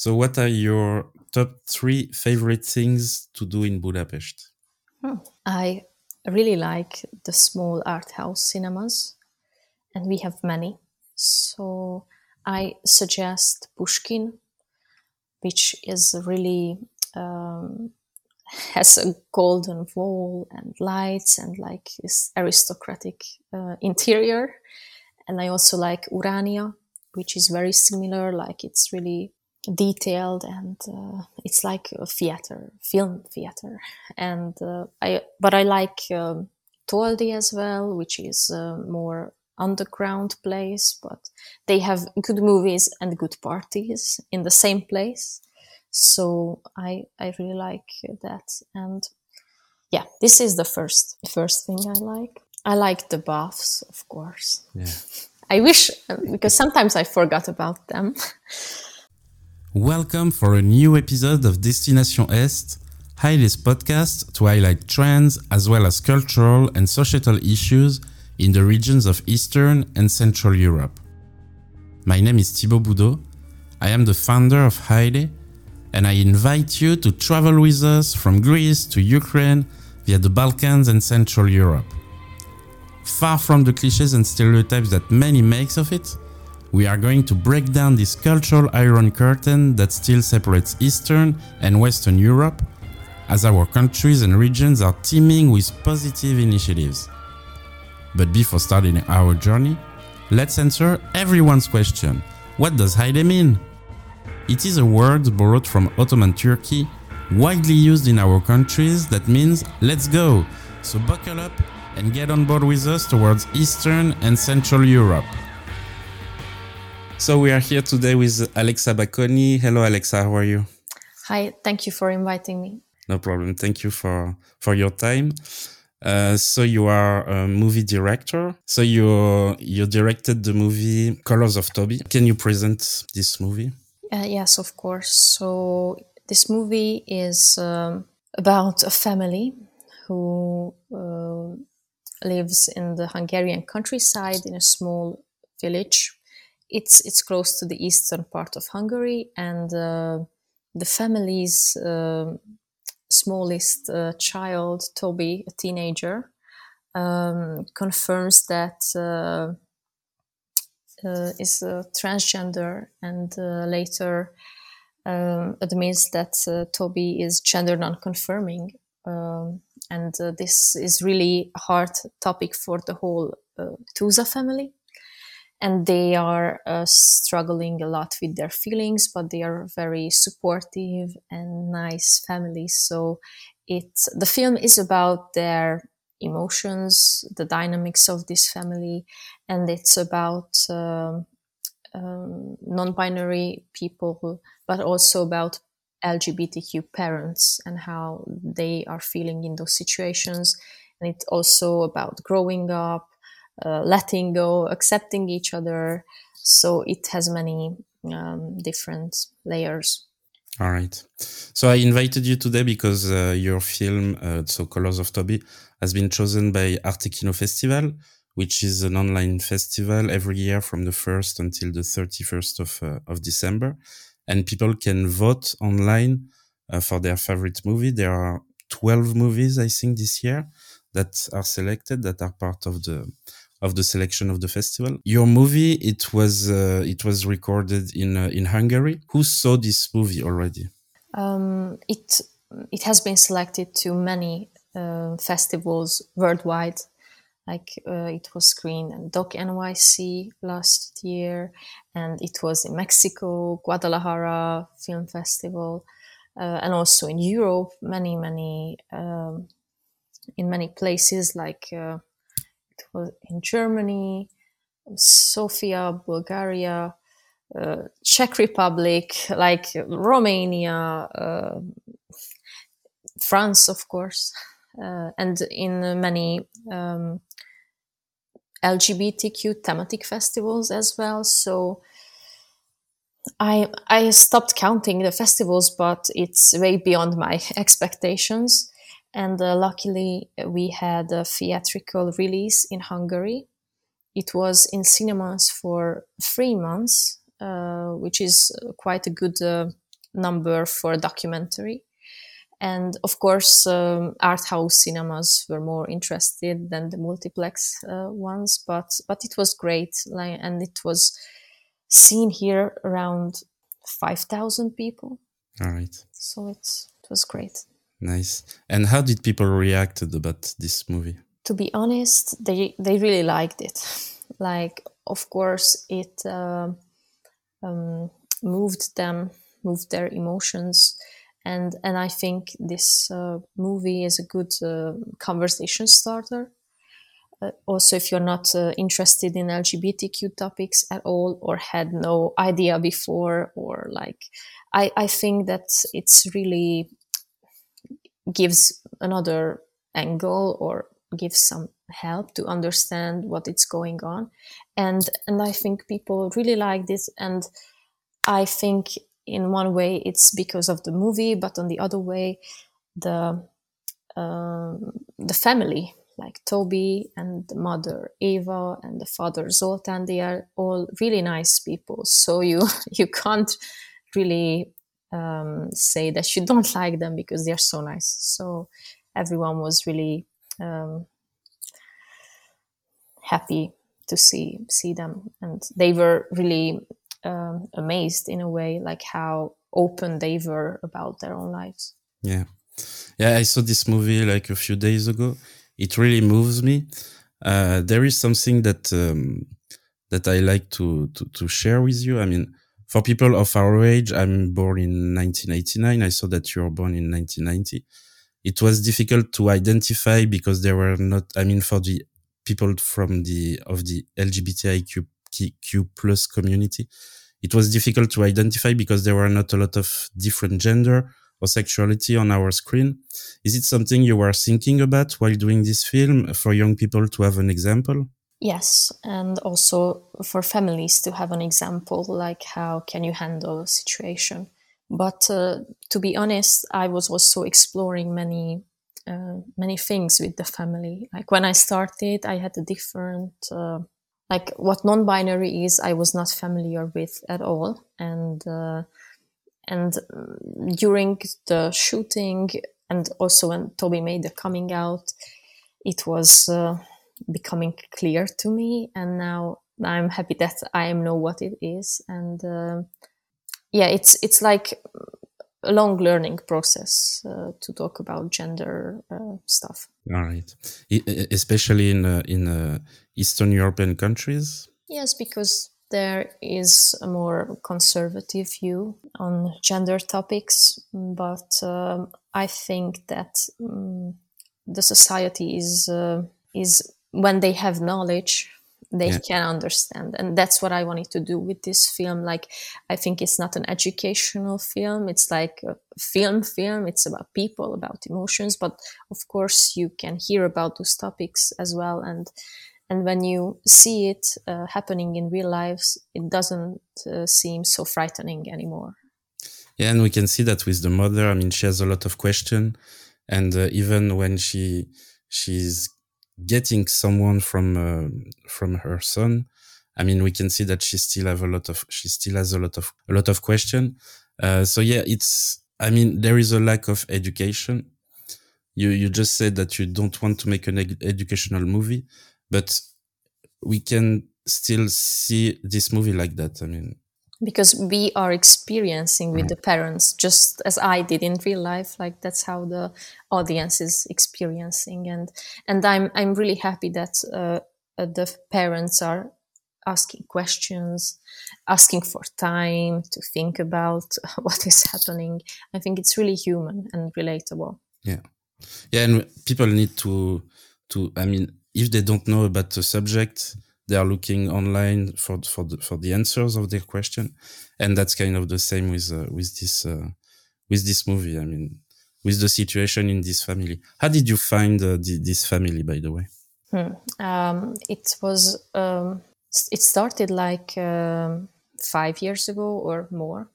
So, what are your top three favorite things to do in Budapest? Hmm. I really like the small art house cinemas, and we have many. So, I suggest Puskin, which is really um, has a golden wall and lights and like this aristocratic uh, interior. And I also like Urania, which is very similar. Like it's really detailed and uh, it's like a theater, film theater. And uh, I, but I like um, Toldi as well, which is uh, more underground place, but they have good movies and good parties in the same place. So I I really like that, and yeah, this is the first first thing I like. I like the baths, of course. Yeah. I wish because sometimes I forgot about them. Welcome for a new episode of Destination Est, Hajde's podcast to highlight trends as well as cultural and societal issues in the regions of Eastern and Central Europe. My name is Thibaut Boudot. I am the founder of Hajde, and I invite you to travel with us from Greece to Ukraine via the Balkans and Central Europe. Far from the cliches and stereotypes that many makes of it, we are going to break down this cultural iron curtain that still separates Eastern and Western Europe, as our countries and regions are teeming with positive initiatives. But before starting our journey, let's answer everyone's question. What does Hajde mean? It is a word borrowed from Ottoman Turkey, widely used in our countries that means let's go. So buckle up and get on board with us towards Eastern and Central Europe. So we are here today with Alexa Bakony. Hello Alexa, how are you? Hi, thank you for inviting me. No problem. Thank you for for your time. Uh, so you are a movie director. So you you directed the movie Colors of Tobi. Can you present this movie? Uh, yes, of course. So this movie is um, about a family who uh, lives in the Hungarian countryside in a small village. It's it's close to the eastern part of Hungary, and uh, the family's um, smallest uh, child, Tobi, a teenager, um, confirms that uh, uh, is transgender and later um, admits that Tobi is gender non-confirming. Um, and this is really a hard topic for the whole Tusa family and they are uh, struggling a lot with their feelings but they are very supportive and nice families. So it the film is about their emotions the dynamics of this family and it's about um, um, non-binary people but also about lgbtq parents and how they are feeling in those situations. And it's also about growing up uh, letting go, accepting each other. So it has many um, different layers. All right. So I invited you today because uh, your film, uh, so Colors of Tobi, has been chosen by Arte Kino Festival, which is an online festival every year from the 1st until the 31st of, uh, of December. And people can vote online uh, for their favorite movie. There are 12 movies, I think, this year that are selected that are part of the of the selection of the festival. Your movie, it was uh, it was recorded in uh, in Hungary. Who saw this movie already? Um, it it has been selected to many uh, festivals worldwide. Like uh, it was screened at Doc NYC last year, and it was in Mexico, Guadalajara Film Festival, uh, and also in Europe. Many many um, in many places like uh, was in Germany, Sofia, Bulgaria, uh, Czech Republic, like Romania, uh, France, of course, uh, and in many um, LGBTQ thematic festivals as well. So I I stopped counting the festivals, but it's way beyond my expectations and uh, luckily we had a theatrical release in Hungary. It was in cinemas for three months, uh, which is quite a good uh, number for a documentary. And of course, um, art house cinemas were more interested than the multiplex uh, ones, but but it was great, like, and it was seen here around five thousand people. All right. So it's it was great. Nice. And how did people react about this movie? To be honest, they they really liked it. Like, of course, it uh, um, moved them, moved their emotions, and and I think this uh, movie is a good uh, conversation starter. Uh, also, if you're not uh, interested in LGBTQ topics at all, or had no idea before, or like, I I think that it's really gives another angle or gives some help to understand what it's going on. And and i think people really like this. And i think in one way it's because of the movie but on the other way the um, the family like tobi and the mother eva and the father zoltan they are all really nice people. So you you can't really um, say that you don't like them because they're so nice. So everyone was really um, happy to see see them, and they were really um, amazed in a way, like how open they were about their own lives. Yeah, yeah. I saw this movie like a few days ago. It really moves me. Uh, there is something that um, that I like to, to to share with you. I mean, for people of our age, I'm born in 1989. I saw that you were born in 1990. It was difficult to identify because there were not, I mean, for the people from the, of the LGBTIQ plus community, it was difficult to identify because there were not a lot of different gender or sexuality on our screen. Is it something you were thinking about while doing this film for young people to have an example? Yes, and also for families to have an example, like how can you handle a situation. But uh, to be honest, I was also exploring many uh, many things with the family. Like when I started, I had a different uh, like what non-binary is. I was not familiar with at all, and uh, and during the shooting, and also when Tobi made the coming out, it was uh, becoming clear to me and now i'm happy that i know what it is. And uh, yeah it's it's like a long learning process uh, to talk about gender uh, stuff. All right. Especially in uh, in uh, eastern european countries? Yes because there is a more conservative view on gender topics but um, i think that um, the society is uh, is when they have knowledge they yeah. can understand. And that's what i wanted to do with this film. Like i think it's not an educational film. It's like a film film. It's about people about emotions. But of course you can hear about those topics as well. And and when you see it uh, happening in real lives it doesn't uh, seem so frightening anymore. Yeah and we can see that with the mother. I mean she has a lot of question. And uh, even when she she's getting someone from uh, from her son i mean we can see that she still have a lot of she still has a lot of a lot of question. Uh, so yeah it's i mean there is a lack of education. You you just said that you don't want to make an ed educational movie but we can still see this movie like that i mean because we are experiencing with the parents just as i did in real life like that's how the audience is experiencing. And and i'm i'm really happy that uh, uh, the parents are asking questions asking for time to think about what is happening. I think it's really human and relatable. Yeah. Yeah and people need to to i mean if they don't know about the subject they are looking online for for the, for the answers of their question, and that's kind of the same with uh, with this uh, with this movie. I mean, with the situation in this family. How did you find uh, the, this family, by the way? Hmm. Um, it was um, it started like um, five years ago or more,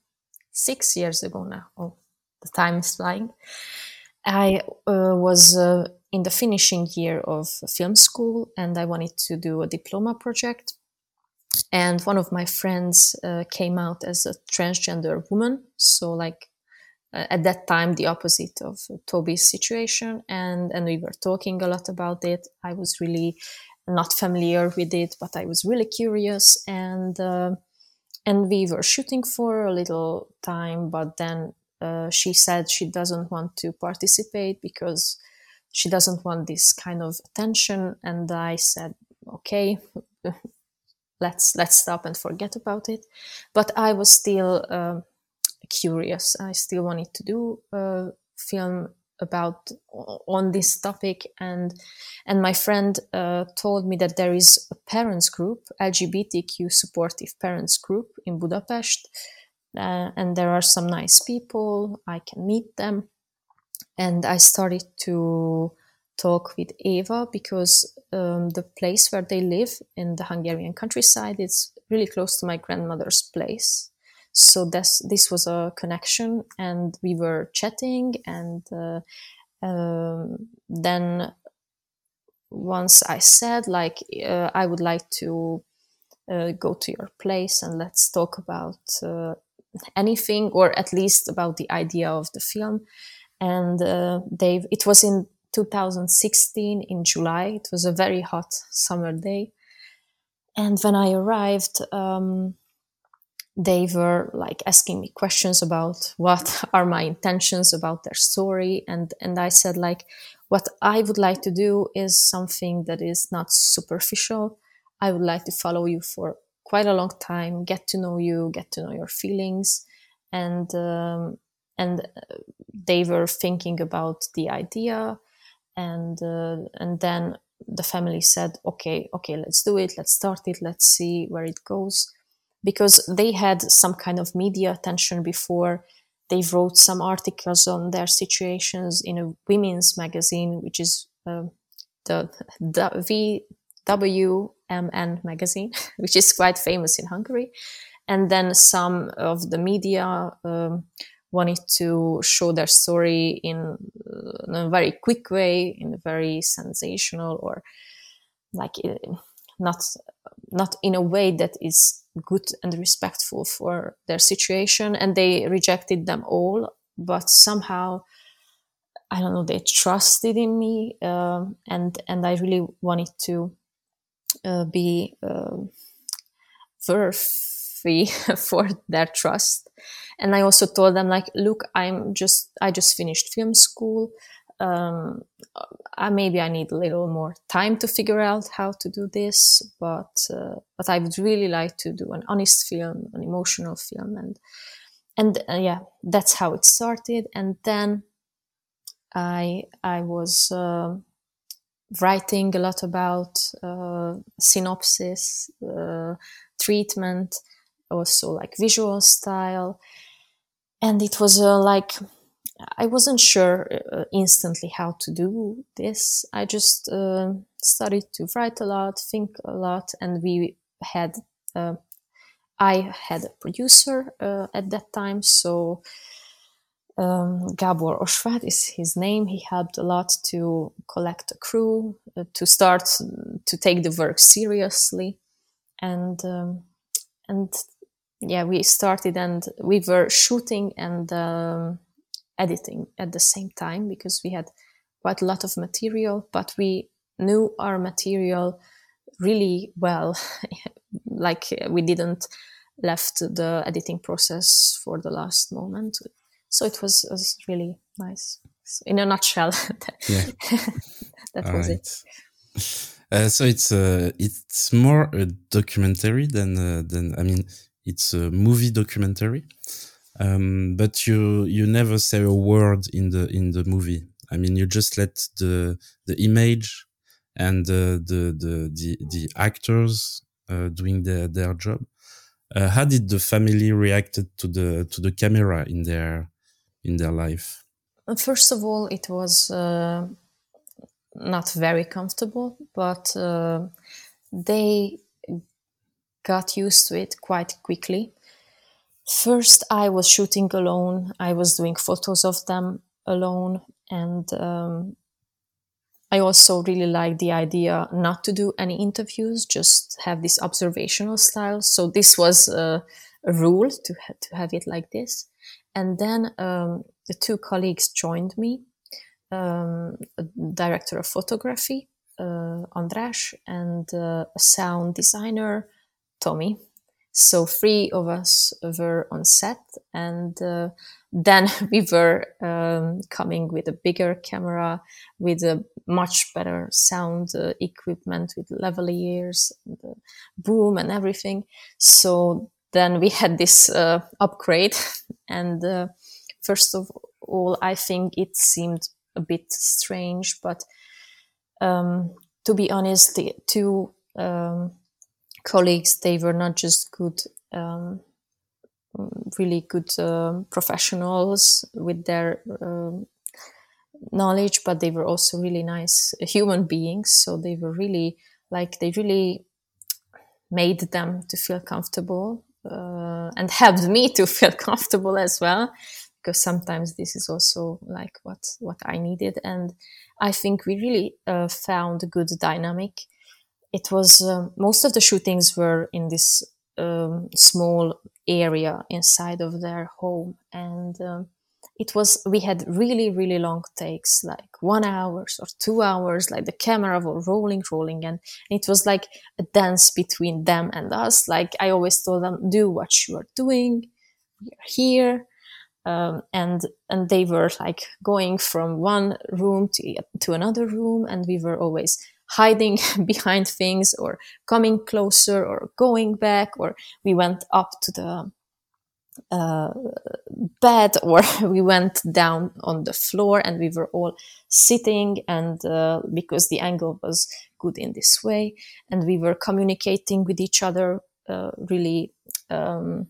six years ago now. Oh, the time is flying. I uh, was uh, in the finishing year of film school and I wanted to do a diploma project. and one of my friends uh, came out as a transgender woman so like uh, at that time the opposite of tobi's situation and and we were talking a lot about it i was really not familiar with it but i was really curious and uh, and we were shooting for a little time but then uh, she said she doesn't want to participate because she doesn't want this kind of attention. And i said okay let's let's stop and forget about it. But i was still uh, curious. I still wanted to do a film about on this topic. And and my friend uh, told me that there is a parents group lgbtq supportive parents group in budapest. Uh, and there are some nice people. I can meet them and i started to talk with eva because um, the place where they live in the hungarian countryside is really close to my grandmother's place. So this this was a connection and we were chatting and uh, um, then once i said like uh, i would like to uh, go to your place and let's talk about uh, anything or at least about the idea of the film and uh, they it was in 2016 in july. It was a very hot summer day. And when i arrived um, they were like asking me questions about what are my intentions about their story. And and i said like what i would like to do is something that is not superficial. I would like to follow you for quite a long time get to know you get to know your feelings. And um, and uh, they were thinking about the idea and uh, and then the family said okay okay let's do it let's start it let's see where it goes. Because they had some kind of media attention before. They wrote some articles on their situations in a women's magazine which is uh, the, the VWMN magazine which is quite famous in Hungary. And then some of the media um, wanted to show their story in, uh, in, a very quick way in a very sensational or like uh, not not in a way that is good and respectful for their situation. And they rejected them all but somehow i don't know they trusted in me uh, and and i really wanted to uh, be uh, worthy for their trust. And i also told them like look i'm just i just finished film school. Um, I, maybe I need a little more time to figure out how to do this, but uh, but I would really like to do an honest film, an emotional film, and and uh, yeah, that's how it started. And then I I was uh, writing a lot about uh, synopsis, uh, treatment, also like visual style, and it was uh, like I wasn't sure uh, instantly how to do this. I just uh, started to write a lot, think a lot, and we had. Uh, I had a producer uh, at that time, so um, Gabor Osvát is his name. He helped a lot to collect a crew, uh, to start to take the work seriously, and um, and yeah, we started and we were shooting and. Um, editing at the same time because we had quite a lot of material, but we knew our material really well. like we didn't left the editing process for the last moment. So it was, was really nice. So in a nutshell, that was right. it. Uh, so it's uh, it's more a documentary than uh, than I mean it's a movie documentary. Um, but you you never say a word in the in the movie. I mean, you just let the the image and the the the the, the actors uh, doing their their job. Uh, how did the family reacted to the to the camera in their in their life? First of all, it was uh, not very comfortable, but uh, they got used to it quite quickly First, I was shooting alone. I was doing photos of them alone, and um, I also really like the idea not to do any interviews, just have this observational style. So this was a, rule to, ha- to have it like this. And then um, the two colleagues joined me, um, director of photography, uh, András, and uh, a sound designer, Tommy. So three of us were on set, and uh, then we were um, coming with a bigger camera, with a much better sound uh, equipment, with lavaliers, and boom, and everything. So then we had this uh, upgrade, and uh, first of all, I think it seemed a bit strange, but um, to be honest, the two um, colleagues they were not just good um, really good um, professionals with their um, knowledge but they were also really nice human beings. So they were really like they really made them to feel comfortable uh, and helped me to feel comfortable as well because sometimes this is also like what what i needed. And i think we really uh, found a good dynamic it was um, most of the shootings were in this um, small area inside of their home. And um, it was we had really really long takes like one hours or two hours like the camera was rolling rolling. And it was like a dance between them and us. Like i always told them do what you are doing. We are here. Um, and and they were like going from one room to to another room. And we were always hiding behind things or coming closer or going back or we went up to the uh, bed or we went down on the floor and we were all sitting and uh, because the angle was good in this way and we were communicating with each other uh, really um,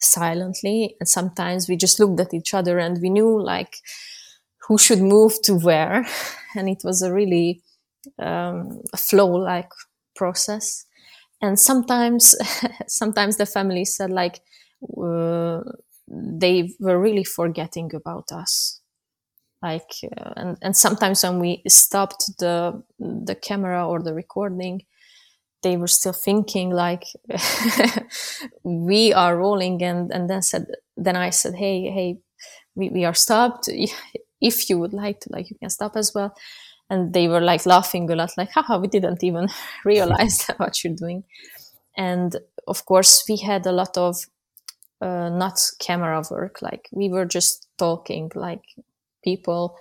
silently. And sometimes we just looked at each other and we knew like who should move to where. And it was a really um, flow like process. And sometimes sometimes the family said like uh, they were really forgetting about us. Like uh, and, and sometimes when we stopped the the camera or the recording they were still thinking like we are rolling. And and then said then i said hey hey we, we are stopped. If you would like to like you can stop as well and they were like laughing a lot like haha we didn't even realize what you're doing. And of course we had a lot of uh, not camera work like we were just talking like people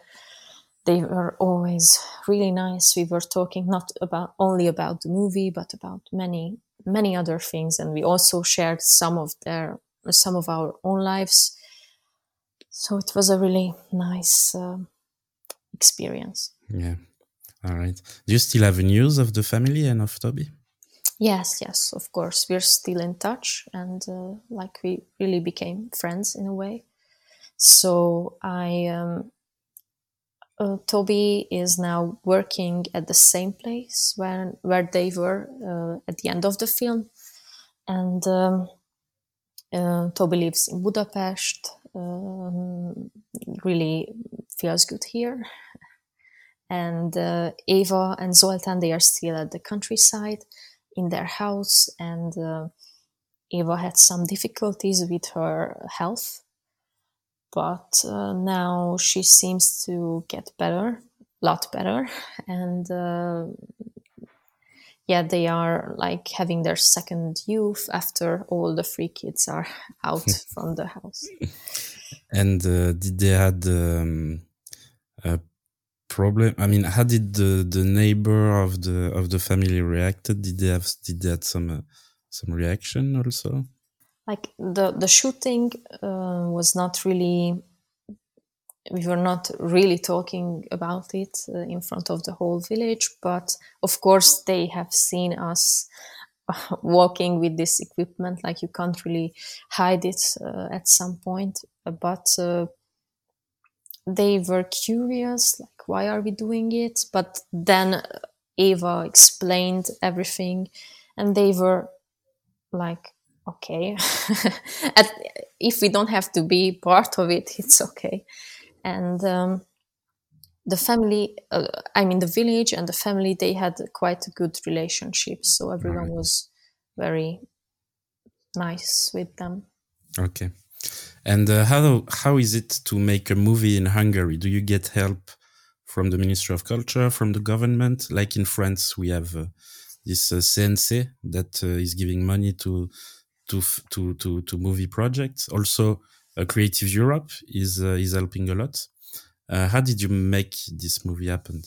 they were always really nice. We were talking not about only about the movie but about many many other things and we also shared some of their some of our own lives. So it was a really nice uh, experience yeah. All right. Do you still have news of the family and of Tobi? Yes, yes, of course. We're still in touch and uh, like we really became friends in a way. So I, um, uh, Tobi is now working at the same place where where they were uh, at the end of the film, and um, uh, Tobi lives in Budapest. Um, really feels good here, and uh, Eva and Zoltan they are still at the countryside in their house. And uh, Eva had some difficulties with her health. But uh, now she seems to get better a lot better. And uh, yeah they are like having their second youth after all the three kids are out from the house. And uh, did they had um, problem? I mean, how did the the neighbor of the of the family reacted? Did they have did they have some uh, some reaction also? Like the the shooting uh, was not really. We were not really talking about it uh, in front of the whole village, but of course they have seen us walking with this equipment. Like you can't really hide it uh, at some point, but uh, they were curious like why are we doing it but then eva explained everything and they were like okay At, if we don't have to be part of it it's okay and um, the family, uh, I mean, the village and the family, they had quite a good relationship. So everyone right. was very nice with them. Okay. And uh, how how is it to make a movie in Hungary? Do you get help from the Ministry of Culture, from the government? Like in France, we have uh, this uh, CNC that uh, is giving money to to to to to movie projects. Also, uh, Creative Europe is uh, is helping a lot. Uh, how did you make this movie happen?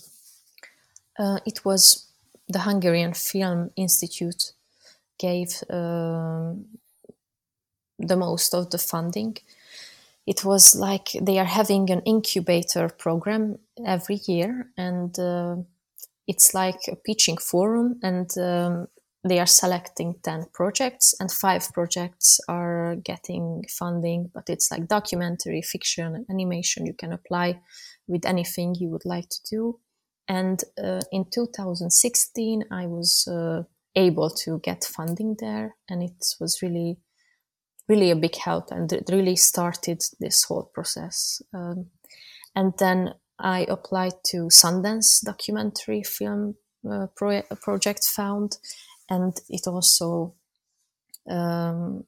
It was the Hungarian Film Institute gave um, the most of the funding. It was like they are having an incubator program every year, and uh, it's like a pitching forum, and um, they are selecting 10 projects and five projects are getting funding but it's like documentary fiction animation you can apply with anything you would like to do. And uh, in 2016 i was uh, able to get funding there and it was really really a big help and it really started this whole process um, and then i applied to sundance documentary film uh, pro- project found and it also um,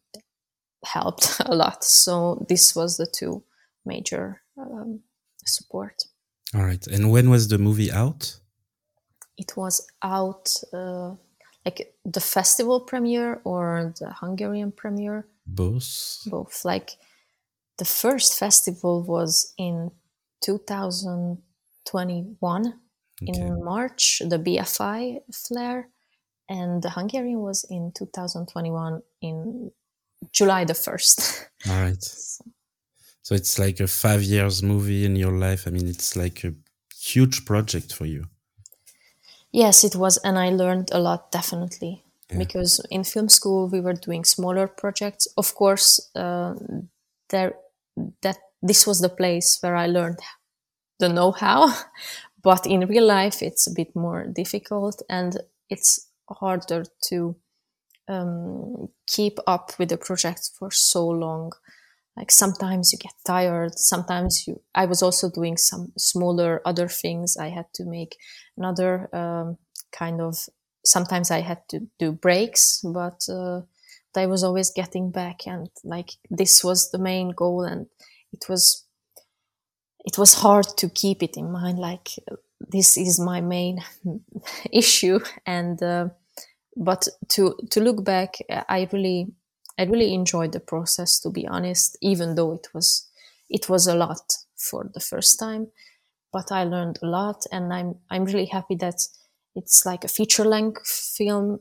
helped a lot. So this was the two major um, support. All right. And when was the movie out? It was out uh, like the festival premiere or the Hungarian premiere. Both. Both. Like the first festival was in 2021 okay. in March, the BFI Flare and the Hungarian was in 2021 in July the 1st. All right. so. so it's like a five years movie in your life. I mean, it's like a huge project for you. Yes, it was. And I learned a lot, definitely. Yeah. Because in film school, we were doing smaller projects. Of course, uh, there that this was the place where I learned the know-how, but in real life, it's a bit more difficult, and it's harder to um, keep up with the project for so long like sometimes you get tired sometimes you i was also doing some smaller other things. I had to make another um, kind of sometimes i had to do breaks but uh, i was always getting back and like this was the main goal and it was it was hard to keep it in mind like this is my main issue. And uh, but to to look back i really i really enjoyed the process to be honest even though it was it was a lot for the first time but i learned a lot and i'm i'm really happy that it's like a feature length film.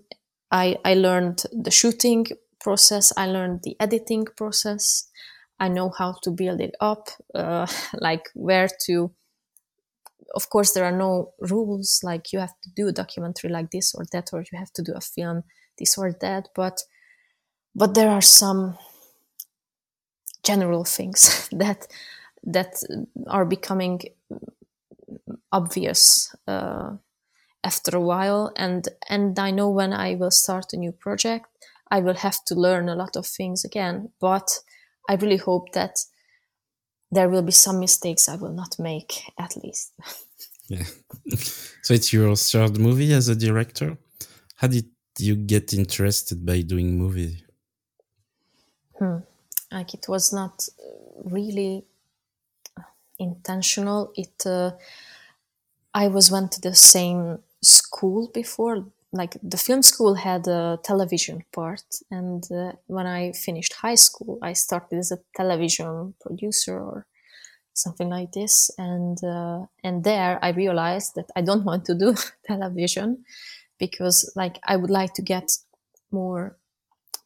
I i learned the shooting process i learned the editing process i know how to build it up uh, like where to of course there are no rules like you have to do a documentary like this or that or you have to do a film this or that but but there are some general things that that are becoming obvious uh, after a while and and i know when i will start a new project i will have to learn a lot of things again but i really hope that there will be some mistakes I will not make, at least. yeah. so it's your third movie as a director. How did you get interested by doing movie? Hmm. Like it was not really intentional. It. Uh, I was went to the same school before, like the film school had a television part and uh, when i finished high school i started as a television producer or something like this and uh, and there i realized that i don't want to do television because like i would like to get more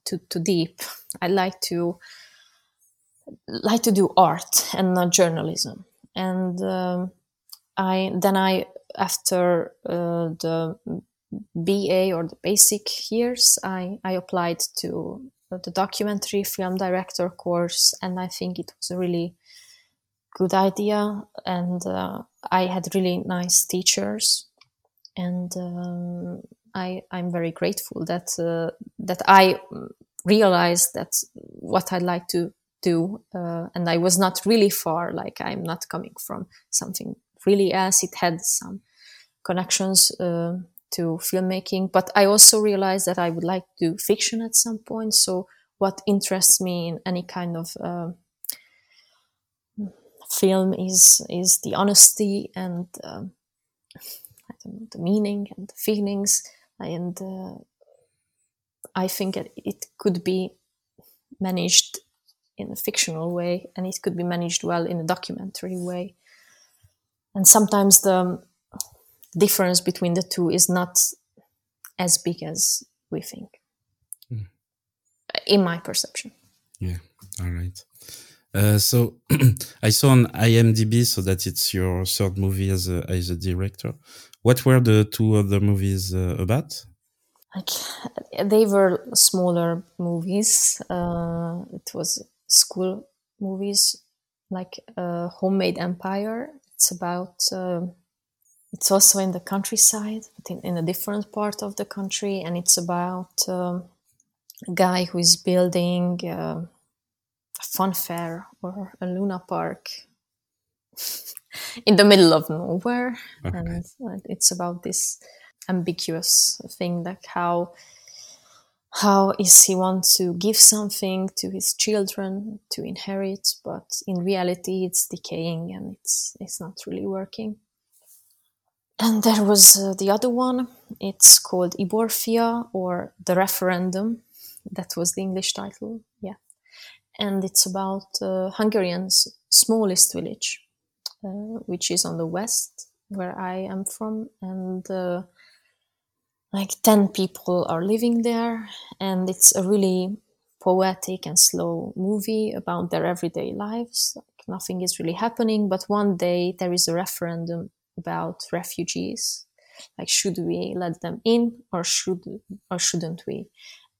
to, to deep. I like to like to do art and not journalism. And um, i then i after uh, the BA or the basic years, I, I applied to the documentary film director course, and I think it was a really good idea. And uh, I had really nice teachers, and um, I I'm very grateful that uh, that I realized that what I'd like to do, uh, and I was not really far. Like I'm not coming from something really else. It had some connections uh, to filmmaking, but I also realized that I would like to do fiction at some point. So, what interests me in any kind of uh, film is is the honesty and um, the meaning and the feelings, and uh, I think it could be managed in a fictional way, and it could be managed well in a documentary way. And sometimes the difference between the two is not as big as we think, mm. in my perception. Yeah, all right. Uh, so I saw on IMDb so that it's your third movie as a as a director. What were the two other movies uh, about? Like they were smaller movies. Uh, it was school movies, like uh, Homemade Empire. It's about. Uh, it's also in the countryside, but in, in, a different part of the country, and it's about um, a guy who is building a fun fair or a Luna Park in the middle of nowhere, okay. and it's about this ambiguous thing, like how how is he want to give something to his children to inherit, but in reality it's decaying and it's it's not really working. And there was uh, the other one. It's called Iborfia or the referendum. That was the English title. Yeah, and it's about uh, Hungarian's smallest village, uh, which is on the west where I am from, and uh, like 10 people are living there and it's a really poetic and slow movie about their everyday lives. Like nothing is really happening but one day there is a referendum about refugees. Like should we let them in or should or shouldn't we?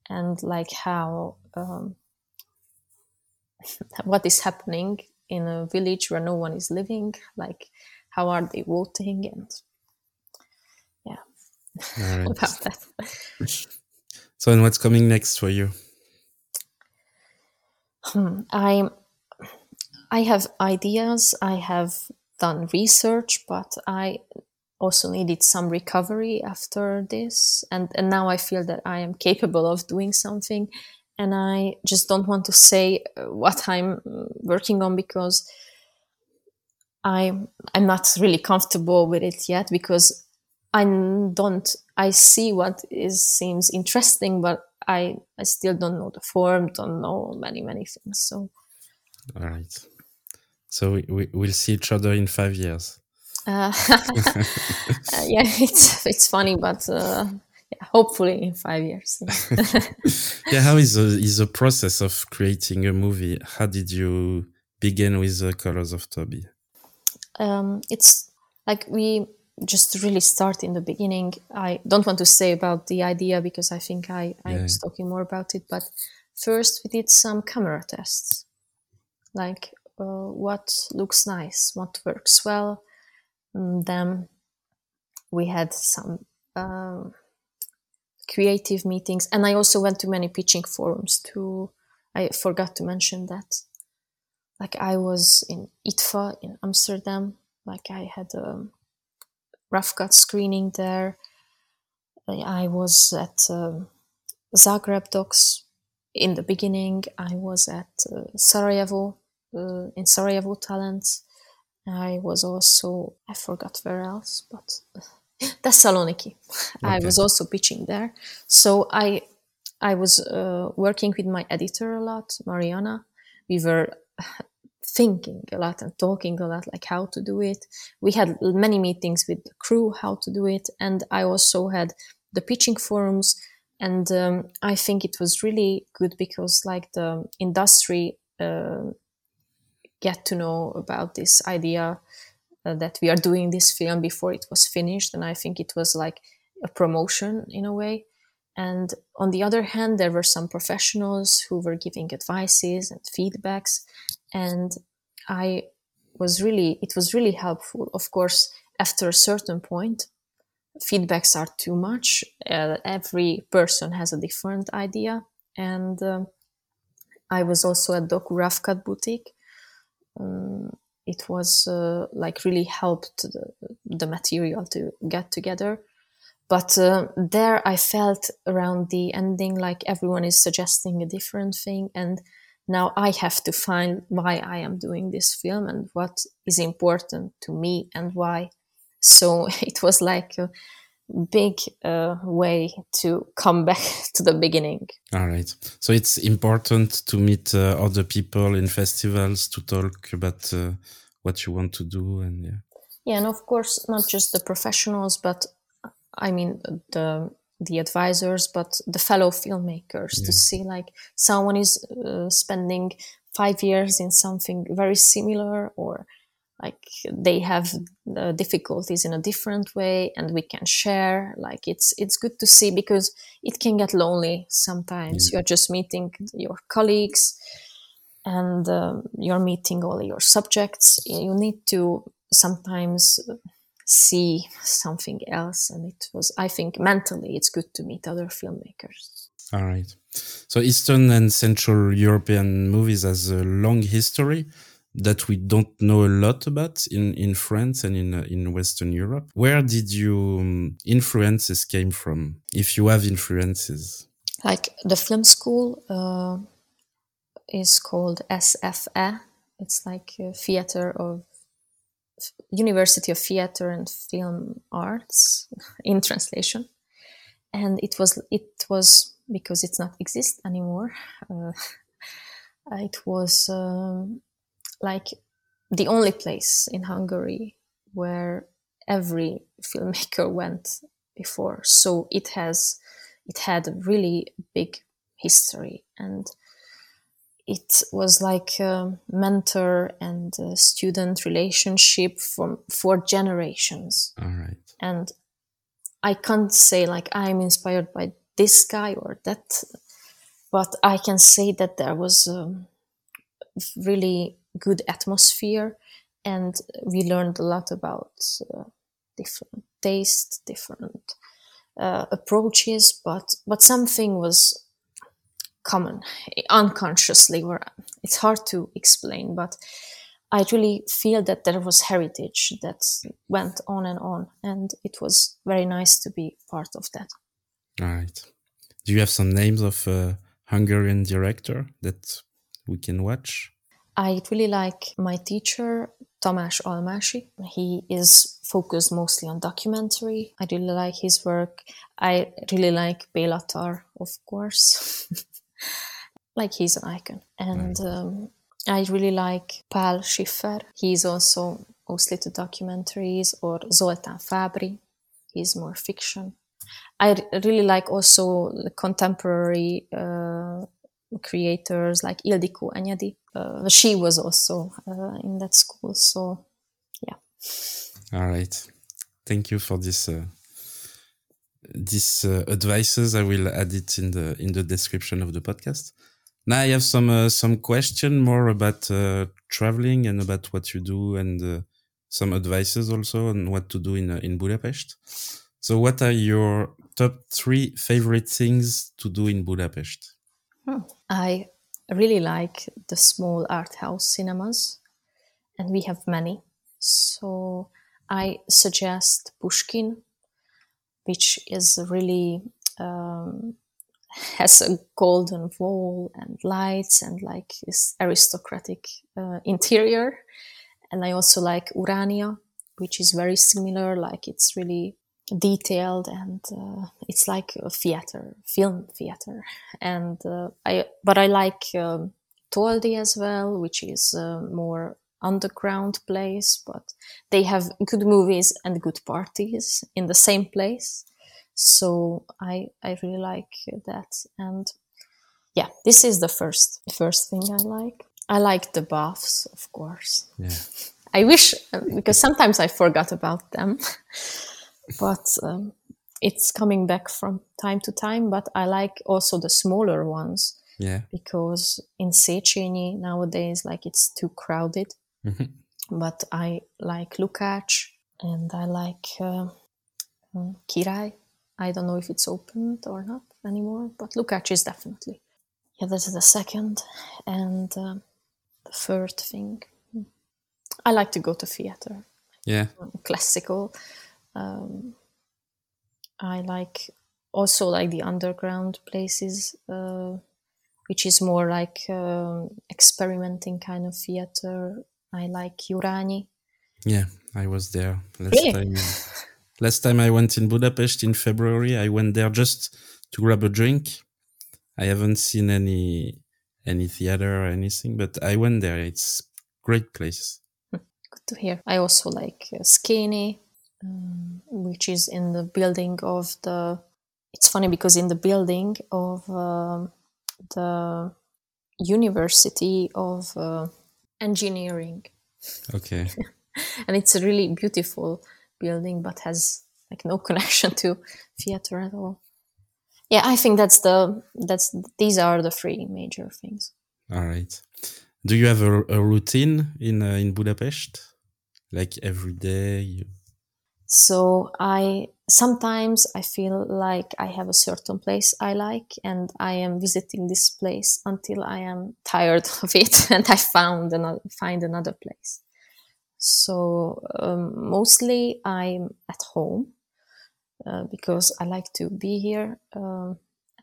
And like how um, what is happening in a village where no one is living like how are they voting and right. about that. So, and what's coming next for you? Hmm, I I have ideas. I have done research, but I also needed some recovery after this, and and now I feel that I am capable of doing something, and I just don't want to say what I'm working on because I I'm not really comfortable with it yet because I don't. I see what is seems interesting, but I I still don't know the form. Don't know many many things. So. All right. So we, we will see each other in five years. Uh, uh, yeah, it's it's funny, but uh, hopefully in five years. yeah, how is the, is the process of creating a movie? How did you begin with the Colors of Tobi? Um, it's like we just really start in the beginning, I don't want to say about the idea because I think I, I yeah. was talking more about it. But first, we did some camera tests, like uh, what looks nice, what works well. And then we had some uh, creative meetings, and I also went to many pitching forums. too. I forgot to mention that. Like I was in IDFA in Amsterdam. Like I had a rough cut screening there. I was at um, ZagrebDox in the beginning. I was at uh, Sarajevo uh, in Sarajevo Talents. I was also I forgot where else, but Thessaloniki. Okay. I was also pitching there. So I I was uh, working with my editor a lot, Mariana. We were thinking a lot and talking a lot like how to do it we had many meetings with the crew how to do it and i also had the pitching forums and um, i think it was really good because like the industry uh, get to know about this idea uh, that we are doing this film before it was finished and i think it was like a promotion in a way and on the other hand, there were some professionals who were giving advices and feedbacks. And I was really, it was really helpful. Of course, after a certain point, feedbacks are too much. Uh, every person has a different idea. And um, I was also at Docu Rough Cut Boutique. Um, it was uh, like really helped the, the, material to get together. But uh, there I felt around the ending like everyone is suggesting a different thing. And now I have to find why I am doing this film and what is important to me and why. So it was like a big uh, way to come back to the beginning. All right. So it's important to meet uh, other people in festivals to talk about uh, what you want to do and yeah. Yeah, and of course not just the professionals, but I mean the the advisors, but the fellow filmmakers yeah. to see like someone is uh, spending five years in something very similar or like they have the difficulties in a different way and we can share like it's it's good to see because it can get lonely sometimes mm. you're just meeting your colleagues and um, you're meeting all your subjects you need to sometimes see something else and it was i think mentally it's good to meet other filmmakers all right so eastern and central european movies has a long history that we don't know a lot about in, in France and in, uh, in Western Europe. Where did you um, influences came from, if you have influences? Like the film school uh, is called SZFE. It's like theater of University of Theater and Film Arts in translation, and it was it was because it's not exist anymore. Uh, it was um, like the only place in Hungary where every filmmaker went before. So it has it had a really big history and it was like a mentor and a student relationship for for generations. All right. And I can't say like I'm inspired by this guy or that, but I can say that there was um, really good atmosphere and we learned a lot about uh, different tastes different uh, approaches but but something was common unconsciously or it's hard to explain but i really feel that there was heritage that went on and on and it was very nice to be part of that all right do you have some names of uh, hungarian director that we can watch I really like my teacher, Tamás Almási. He is focused mostly on documentary. I really like his work. I really like Béla Tarr, of course. like he's an icon. And um, I really like Pál Schiffer. He's also mostly to documentaries, or Zoltán Fábri. He's more fiction. I really like also the contemporary uh, creators like Ildikó Enyedi. Uh, she was also uh, in that school, so yeah. All right, thank you for this. These uh, advices, I will add it in the in the description of the podcast. Now I have some uh, some question more about uh, traveling and about what you do and some advices also on what to do in in Budapest. So, what are your top three favorite things to do in Budapest? Hmm. I really like the small art house cinemas, and we have many. So I suggest Puskin, which is really um, has a golden wall and lights and like this aristocratic uh, interior. And I also like Urania, which is very similar. Like it's really detailed and uh, it's like a theater film theater and uh, i but i like um, Toldi as well which is a more underground place but they have good movies and good parties in the same place so i i really like that and yeah this is the first first thing i like i like the baths of course yeah i wish because sometimes i forgot about them but um, it's coming back from time to time. But I like also the smaller ones. Yeah. Because in Széchenyi nowadays, like it's too crowded. Mm-hmm. But I like Lukács and I like uh, um, Király. I don't know if it's opened or not anymore, but Lukács is definitely. Yeah, this is the second. And uh, the third thing. I like to go to theater. Yeah. Classical. Um, I like also like the underground places, uh, which is more like um, experimenting kind of theater. I like Jurányi. Yeah, I was there last Really? time. last time I went in Budapest in February, I went there just to grab a drink. I haven't seen any any theater or anything, but I went there. It's great place. Good to hear. I also like uh, Szkéné, um, which is in the building of the. It's funny because in the building of um, the University of uh, Engineering, Okay. and it's a really beautiful building, but has like no connection to theater at all. Yeah, I think that's the that's these are the three major things. All right. Do you have a, a routine in uh, in Budapest? Like every day? You... So I sometimes I feel like I have a certain place I like and I am visiting this place until I am tired of it and I found another find another place. So um, mostly I'm at home uh, because I like to be here, um,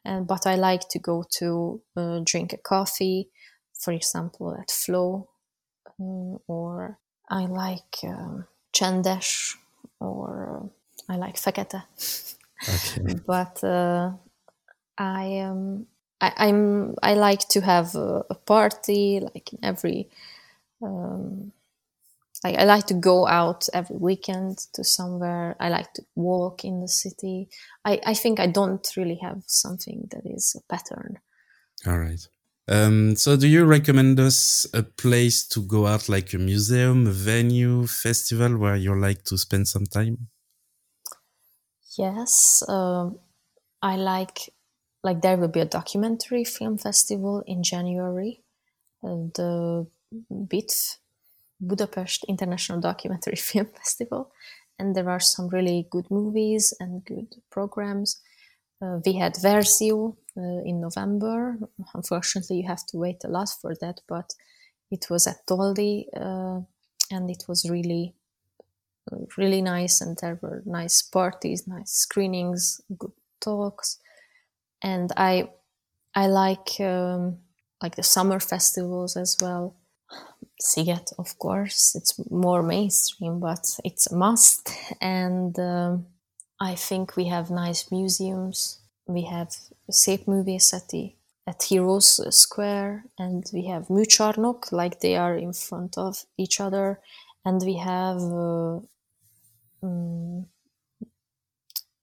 and but I like to go to uh, drink a coffee, for example, at Flow, um, or I like um, Csendes, or uh, I like Fekete. Okay. but uh, I um I, I'm I like to have a, a party like in every um, I, I like to go out every weekend to somewhere. I like to walk in the city. I, I think I don't really have something that is a pattern. All right. Um, so, do you recommend us a place to go out, like a museum, a venue, festival, where you like to spend some time? Yes, um, I like like there will be a documentary film festival in January, uh, the BIDF, Budapest International Documentary Film Festival, and there are some really good movies and good programs. Uh, we had Verzió uh, in November. Unfortunately, you have to wait a lot for that, but it was at Toldi, uh, and it was really really nice and there were nice parties nice screenings good talks. And i i like um, like the summer festivals as well. Sziget, of course it's more mainstream but it's a must. And um, i think we have nice museums we have Szép Művészeti at Heroes Square and we have Műcsarnok like they are in front of each other and we have uh, um,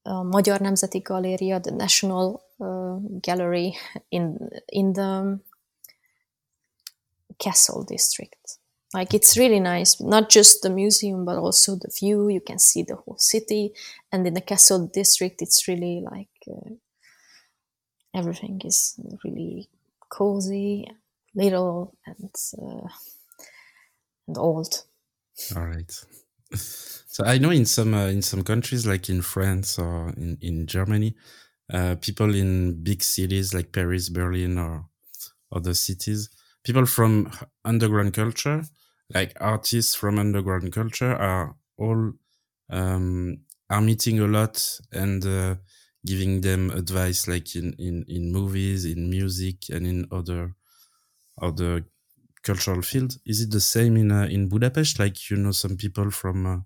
a Magyar Nemzeti Galéria, the National uh, Gallery in in the Castle district. Like it's really nice, not just the museum, but also the view. You can see the whole city, and in the Castle district, it's really like uh, everything is really cozy, little, and uh, and old. All right. So I know in some uh, in some countries like in France or in in Germany, uh, people in big cities like Paris, Berlin, or other cities, people from underground culture, like artists from underground culture, are all um, are meeting a lot and uh, giving them advice, like in in in movies, in music, and in other other cultural field. Is it the same in uh, in Budapest? Like you know some people from uh,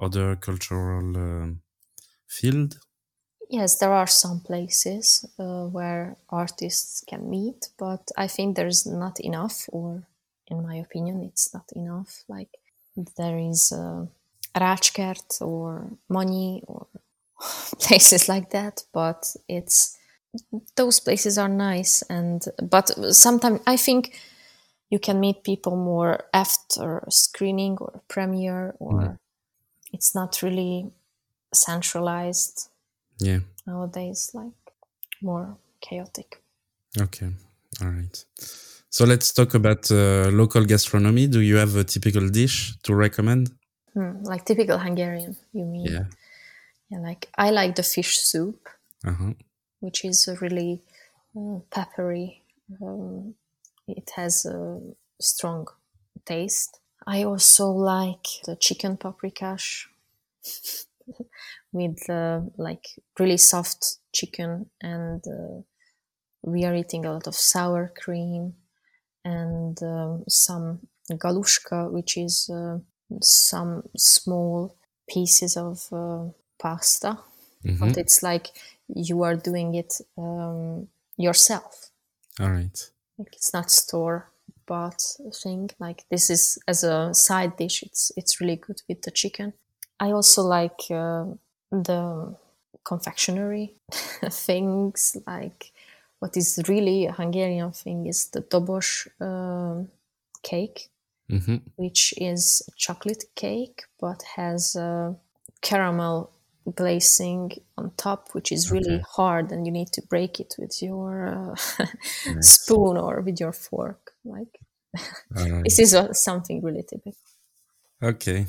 other cultural uh, field? Yes, there are some places uh, where artists can meet, but I think there's not enough, or in my opinion, it's not enough. Like there is uh, Ráckert or Money or places like that, but it's those places are nice and but sometimes I think you can meet people more after screening or premiere or Mm. it's not really centralized Yeah. nowadays like more chaotic Okay. All right. So let's talk about uh, local gastronomy. Do you have a typical dish to recommend? Hmm, like typical hungarian you mean Yeah. Yeah like i like the fish soup Uh huh. which is a really uh, peppery um, it has a strong taste I also like the chicken paprikash with uh, like really soft chicken and uh, we are eating a lot of sour cream and um, some galushka, which is uh, some small pieces of uh, pasta, mm-hmm. but it's like you are doing it um, yourself. All right. Like it's not store bought thing. Like this is as a side dish. It's it's really good with the chicken. I also like uh, the confectionery things like what is really a Hungarian thing is the dobos uh, cake, mm-hmm. which is chocolate cake but has a caramel glazing on top, which is really okay. hard, and you need to break it with your uh, nice. spoon or with your fork. Like this is something really typical. Okay.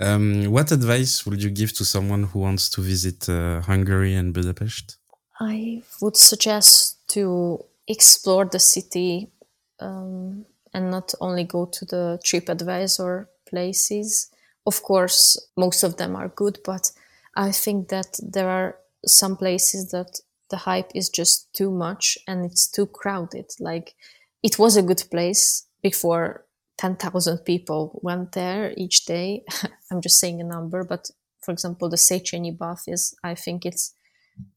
Um, what advice would you give to someone who wants to visit uh, Hungary and Budapest? I would suggest to explore the city um, and not only go to the TripAdvisor places. Of course, most of them are good, but I think that there are some places that the hype is just too much and it's too crowded. Like it was a good place before 10,000 people went there each day. I'm just saying a number, but for example, the Széchenyi bath is, I think it's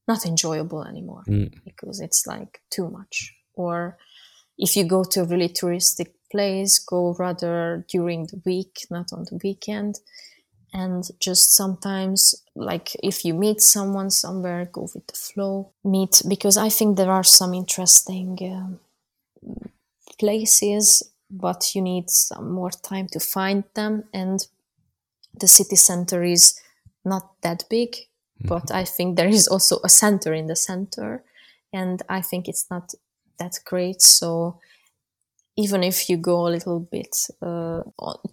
not enjoyable anymore mm. because it's like too much. Or if you go to a really touristic place, go rather during the week, not on the weekend. And just sometimes, like if you meet someone somewhere, go with the flow. Meet because I think there are some interesting um, places, but you need some more time to find them. And the city center is not that big but mm-hmm. I think there is also a center in the center, and I think it's not that great. So even if you go a little bit uh,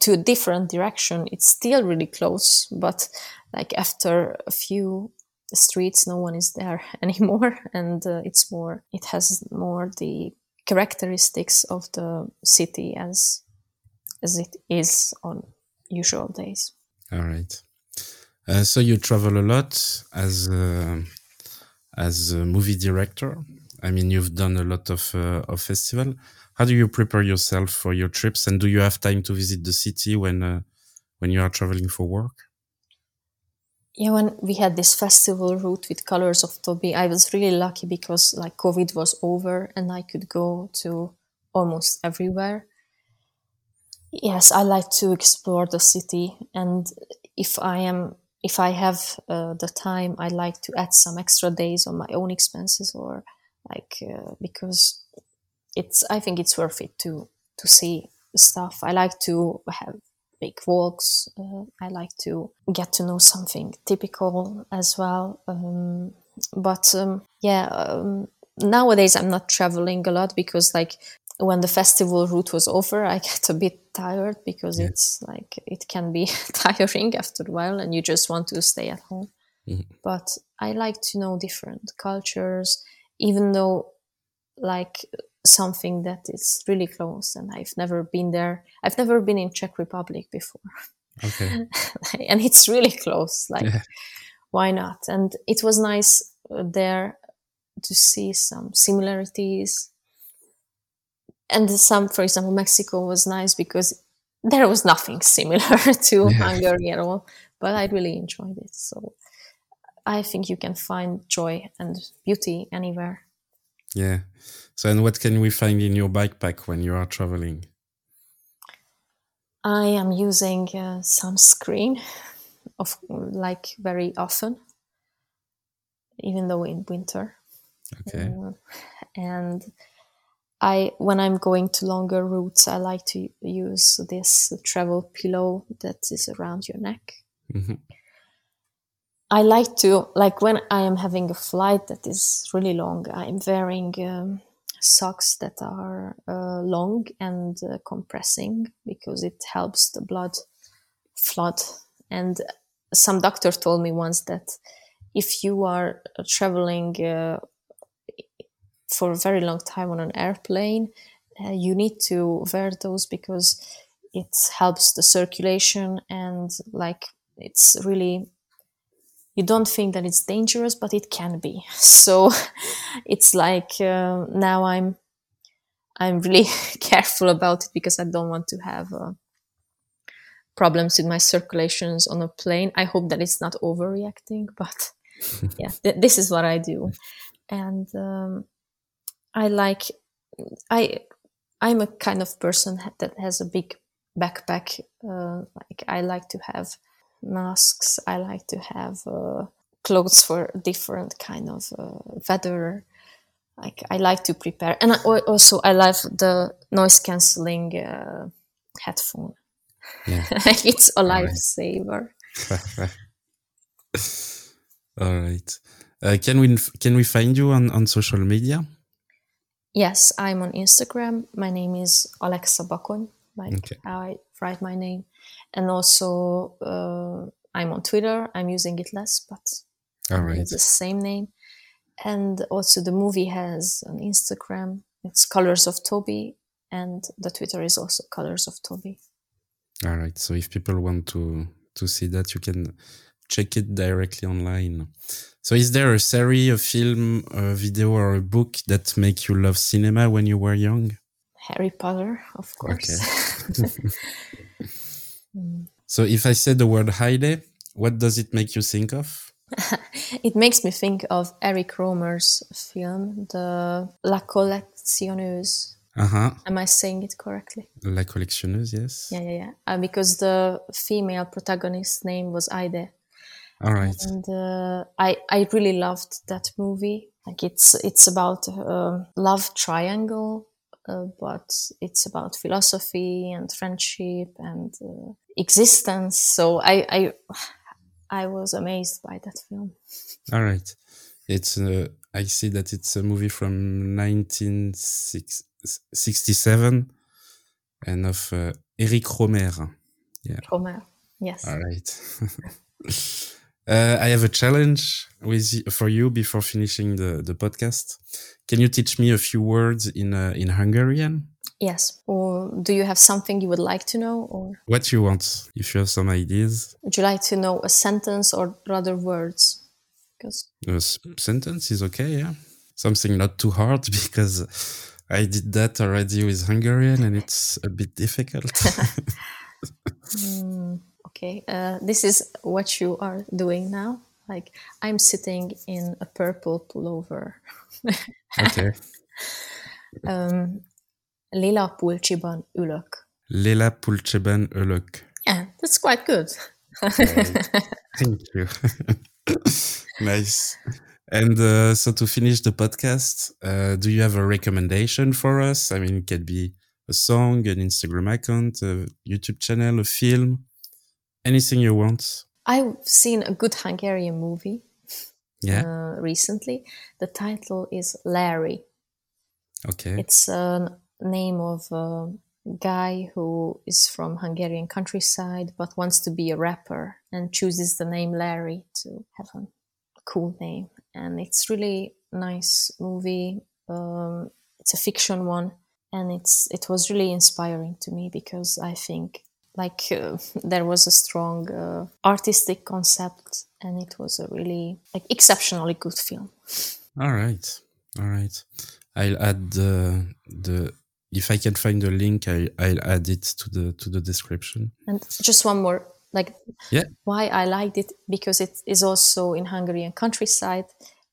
to a different direction, it's still really close. But like after a few streets, no one is there anymore, and uh, it's more. It has more the characteristics of the city as as it is on usual days. All right. Uh, so you travel a lot as a, as a movie director. I mean, you've done a lot of uh, of festival. How do you prepare yourself for your trips, and do you have time to visit the city when uh, when you are traveling for work? Yeah, when we had this festival route with Colors of Tobi, I was really lucky because like COVID was over and I could go to almost everywhere. Yes, I like to explore the city, and if I am if I have uh, the time, I like to add some extra days on my own expenses or like uh, because it's I think it's worth it to to see stuff. I like to have big walks. Uh, I like to get to know something typical as well. Um, but um, yeah, um, nowadays I'm not traveling a lot because like when the festival route was over, I get a bit tired because yeah. it's like it can be tiring after a while and you just want to stay at home. Mm-hmm. But I like to know different cultures, even though like something that is really close and I've never been there. I've never been in Czech Republic before. Okay. and it's really close. Like, yeah. why not? And it was nice uh, there to see some similarities and some, for example, Mexico was nice because there was nothing similar to yeah. Hungary at all, but I really enjoyed it. So I think you can find joy and beauty anywhere. Yeah. So, and what can we find in your backpack when you are traveling? I am using uh, sunscreen of like very often, even though in winter. Okay. Uh, and I when I'm going to longer routes, I like to use this travel pillow that is around your neck. Mm-hmm. I like to like when I am having a flight that is really long. I'm wearing um, socks that are uh, long and uh, compressing because it helps the blood flood. And some doctor told me once that if you are traveling uh, for a very long time on an airplane, uh, you need to wear those because it helps the circulation and like it's really you don't think that it's dangerous but it can be. So it's like uh, now i'm i'm really careful about it because i don't want to have uh, problems with my circulations on a plane. I hope that it's not overreacting but yeah th- this is what i do. And um, i like i i'm a kind of person that has a big backpack uh, like i like to have masks. I like to have uh, clothes for different kind of uh, weather. Like I like to prepare, and I, also I love the noise cancelling uh, headphone. Yeah. it's a lifesaver. All right. Uh, can we can we find you on on social media? Yes, I'm on Instagram. My name is Alexa Bakony. Like okay. I write my name and also uh, I'm on Twitter. I'm using it less, but All right. it's the same name. And also the movie has an Instagram. It's Colors of Tobi, and the Twitter is also Colors of Tobi. All right. So if people want to to see that, you can check it directly online. So is there a series, a film, a video, or a book that make you love cinema when you were young? Harry Potter, of course. Okay. So if I say the word Hajde, what does it make you think of? it makes me think of Eric Rohmer's film, the La Collectionneuse. Uh-huh. Am I saying it correctly? La Collectionneuse, yes. Yeah, yeah, yeah. Uh, because the female protagonist's name was Haydée. All right. And uh, I I really loved that movie. Like it's it's about a love triangle uh, but it's about philosophy and friendship and uh, existence. So I, I, I was amazed by that film. All right, it's. Uh, I see that it's a movie from 1967 and of uh, Eric Rohmer. Yeah. Rohmer. Yes. All right. Uh, I have a challenge with for you before finishing the, the podcast. Can you teach me a few words in uh, in Hungarian? Yes. Or do you have something you would like to know, or what you want? If you have some ideas. Would you like to know a sentence or rather words? Because a sentence is okay. Yeah, something not too hard because I did that already with Hungarian and it's a bit difficult. mm okay, uh, this is what you are doing now. Like I'm sitting in a purple pullover. okay. um, lila pulcsiban ülök. Lila pulcsiban ülök. Yeah, that's quite good. Thank you. nice. And uh, so to finish the podcast, uh, do you have a recommendation for us? I mean, it could be a song, an Instagram account, a YouTube channel, a film. Anything you want. I've seen a good Hungarian movie. Yeah. Uh, recently, the title is Larry. Okay. It's a name of a guy who is from Hungarian countryside but wants to be a rapper and chooses the name Larry to have a cool name. And it's really nice movie. Um, it's a fiction one, and it's it was really inspiring to me because I think like uh, there was a strong uh, artistic concept and it was a really like exceptionally good film all right all right i'll add the the if i can find the link I, i'll add it to the to the description. And just one more like yeah. why i liked it because it is also in hungarian countryside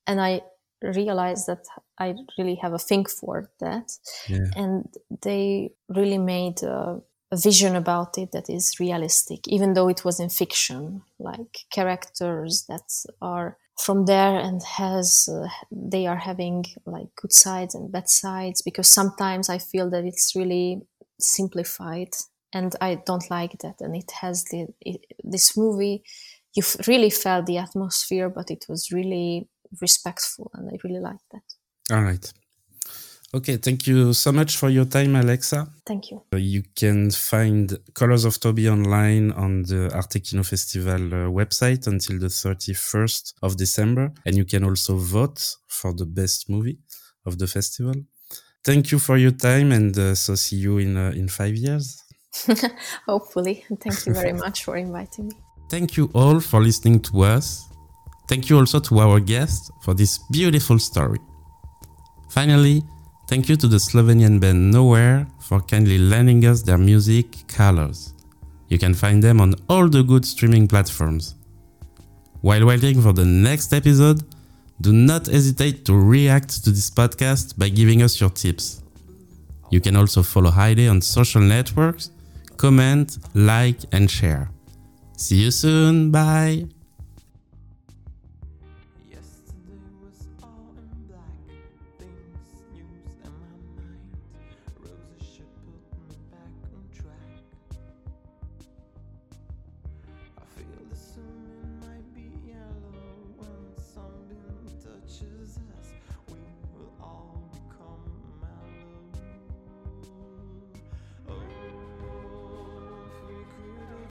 and i realized that i really have a thing for that. Yeah. and they really made uh, a vision about it that is realistic, even though it was in fiction, like characters that are from there and has uh, they are having like good sides and bad sides because sometimes I feel that it's really simplified and I don't like that. And it has the it, this movie, you really felt the atmosphere, but it was really respectful, and I really liked that. All right. Okay, thank you so much for your time, Alexa. Thank you. Uh, you can find Colors of Tobi online on the Arte Kino Festival uh, website until the 31st of December. And you can also vote for the best movie of the festival. Thank you for your time and uh, so see you in, uh, in five years. Hopefully. And thank you very much for inviting me. Thank you all for listening to us. Thank you also to our guests for this beautiful story. Finally, thank you to the Slovenian band Nowhere for kindly lending us their music Colors. You can find them on all the good streaming platforms. While waiting for the next episode, do not hesitate to react to this podcast by giving us your tips. You can also follow Hajde on social networks, comment, like, and share. See you soon. Bye.